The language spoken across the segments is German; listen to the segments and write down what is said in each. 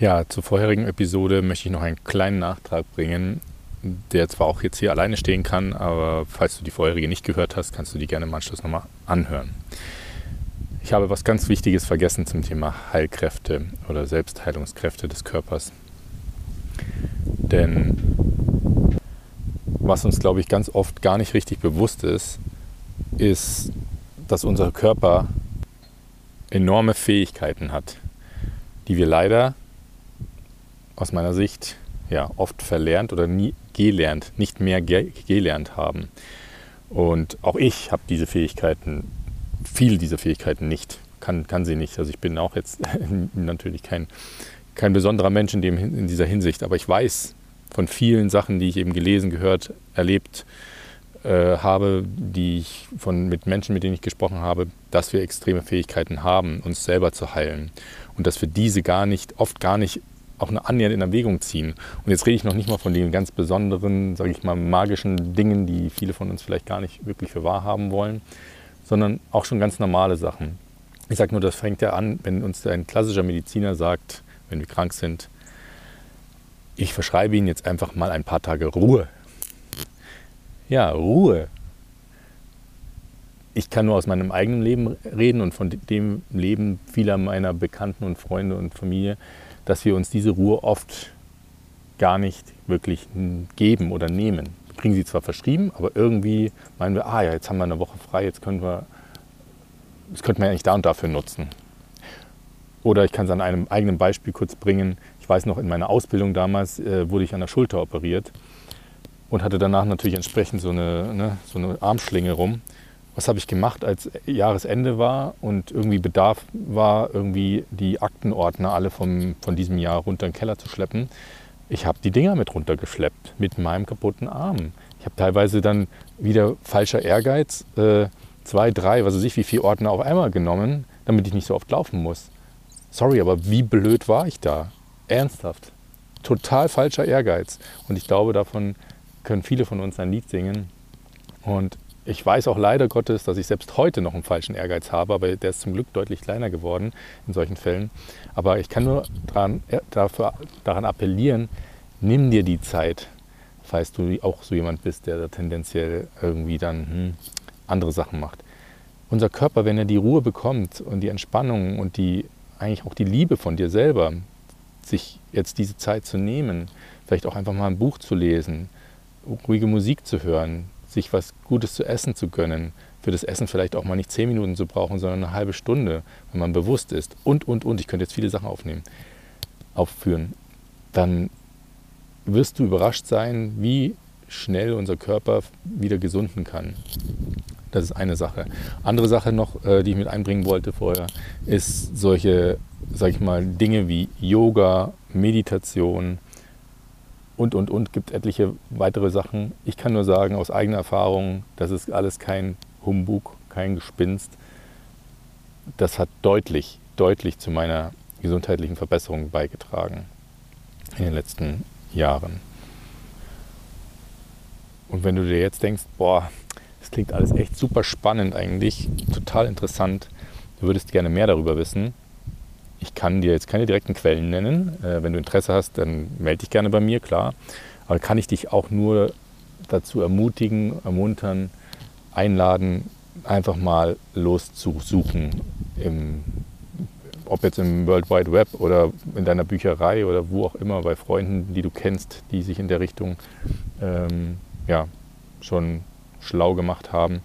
Ja, zur vorherigen Episode möchte ich noch einen kleinen Nachtrag bringen, der zwar auch jetzt hier alleine stehen kann, aber falls du die vorherige nicht gehört hast, kannst du die gerne im Anschluss nochmal anhören. Ich habe was ganz Wichtiges vergessen zum Thema Heilkräfte oder Selbstheilungskräfte des Körpers. Denn was uns, glaube ich, ganz oft gar nicht richtig bewusst ist, ist, dass unser Körper enorme Fähigkeiten hat, die wir leider aus meiner Sicht ja, oft verlernt oder nie gelernt, nicht mehr ge gelernt haben. Und auch ich habe diese Fähigkeiten, viele dieser Fähigkeiten nicht, kann, kann sie nicht. Also ich bin auch jetzt natürlich kein, kein besonderer Mensch in, dem, in dieser Hinsicht, aber ich weiß von vielen Sachen, die ich eben gelesen, gehört, erlebt äh, habe, die ich von, mit Menschen, mit denen ich gesprochen habe, dass wir extreme Fähigkeiten haben, uns selber zu heilen. Und dass wir diese gar nicht, oft gar nicht auch eine annähernd in Erwägung ziehen. Und jetzt rede ich noch nicht mal von den ganz besonderen, sage ich mal, magischen Dingen, die viele von uns vielleicht gar nicht wirklich für wahr haben wollen, sondern auch schon ganz normale Sachen. Ich sage nur, das fängt ja an, wenn uns ein klassischer Mediziner sagt, wenn wir krank sind, ich verschreibe Ihnen jetzt einfach mal ein paar Tage Ruhe. Ja, Ruhe. Ich kann nur aus meinem eigenen Leben reden und von dem Leben vieler meiner Bekannten und Freunde und Familie dass wir uns diese Ruhe oft gar nicht wirklich geben oder nehmen. Wir kriegen sie zwar verschrieben, aber irgendwie meinen wir, ah ja, jetzt haben wir eine Woche frei, jetzt können wir, das könnten wir eigentlich da und dafür nutzen. Oder ich kann es an einem eigenen Beispiel kurz bringen. Ich weiß noch, in meiner Ausbildung damals äh, wurde ich an der Schulter operiert und hatte danach natürlich entsprechend so eine, ne, so eine Armschlinge rum was habe ich gemacht, als Jahresende war und irgendwie Bedarf war, irgendwie die Aktenordner alle vom, von diesem Jahr runter in den Keller zu schleppen. Ich habe die Dinger mit runtergeschleppt mit meinem kaputten Arm. Ich habe teilweise dann wieder falscher Ehrgeiz, äh, zwei, drei, was weiß ich, wie viele Ordner auf einmal genommen, damit ich nicht so oft laufen muss. Sorry, aber wie blöd war ich da? Ernsthaft. Total falscher Ehrgeiz. Und ich glaube, davon können viele von uns ein Lied singen. Und ich weiß auch leider Gottes, dass ich selbst heute noch einen falschen Ehrgeiz habe, aber der ist zum Glück deutlich kleiner geworden in solchen Fällen. Aber ich kann nur daran, äh, dafür, daran appellieren, nimm dir die Zeit, falls du auch so jemand bist, der da tendenziell irgendwie dann hm, andere Sachen macht. Unser Körper, wenn er die Ruhe bekommt und die Entspannung und die eigentlich auch die Liebe von dir selber, sich jetzt diese Zeit zu nehmen, vielleicht auch einfach mal ein Buch zu lesen, ruhige Musik zu hören, sich was Gutes zu essen zu gönnen, für das Essen vielleicht auch mal nicht zehn Minuten zu brauchen, sondern eine halbe Stunde, wenn man bewusst ist und, und, und, ich könnte jetzt viele Sachen aufnehmen, aufführen, dann wirst du überrascht sein, wie schnell unser Körper wieder gesunden kann. Das ist eine Sache. Andere Sache noch, äh, die ich mit einbringen wollte vorher, ist solche, sag ich mal, Dinge wie Yoga, Meditation, und, und, und, gibt etliche weitere Sachen. Ich kann nur sagen, aus eigener Erfahrung, das ist alles kein Humbug, kein Gespinst. Das hat deutlich, deutlich zu meiner gesundheitlichen Verbesserung beigetragen in den letzten Jahren. Und wenn du dir jetzt denkst, boah, das klingt alles echt super spannend eigentlich, total interessant, du würdest gerne mehr darüber wissen, ich kann dir jetzt keine direkten Quellen nennen. Äh, wenn du Interesse hast, dann melde dich gerne bei mir, klar. Aber kann ich dich auch nur dazu ermutigen, ermuntern, einladen, einfach mal loszusuchen. Im, ob jetzt im World Wide Web oder in deiner Bücherei oder wo auch immer, bei Freunden, die du kennst, die sich in der Richtung ähm, ja, schon schlau gemacht haben.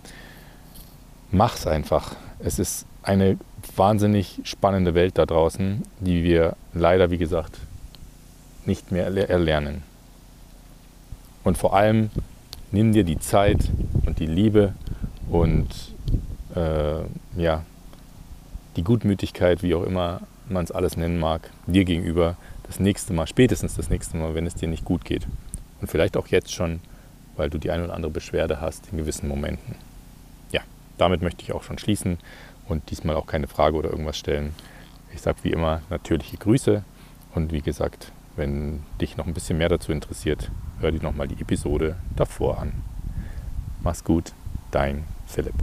Mach's einfach. Es ist eine wahnsinnig spannende Welt da draußen, die wir leider, wie gesagt, nicht mehr erlernen. Und vor allem nimm dir die Zeit und die Liebe und äh, ja, die Gutmütigkeit, wie auch immer man es alles nennen mag, dir gegenüber das nächste Mal, spätestens das nächste Mal, wenn es dir nicht gut geht. Und vielleicht auch jetzt schon, weil du die eine oder andere Beschwerde hast in gewissen Momenten. Ja, damit möchte ich auch schon schließen und diesmal auch keine Frage oder irgendwas stellen. Ich sage wie immer natürliche Grüße und wie gesagt, wenn dich noch ein bisschen mehr dazu interessiert, hör dir nochmal die Episode davor an. Mach's gut, dein Philipp.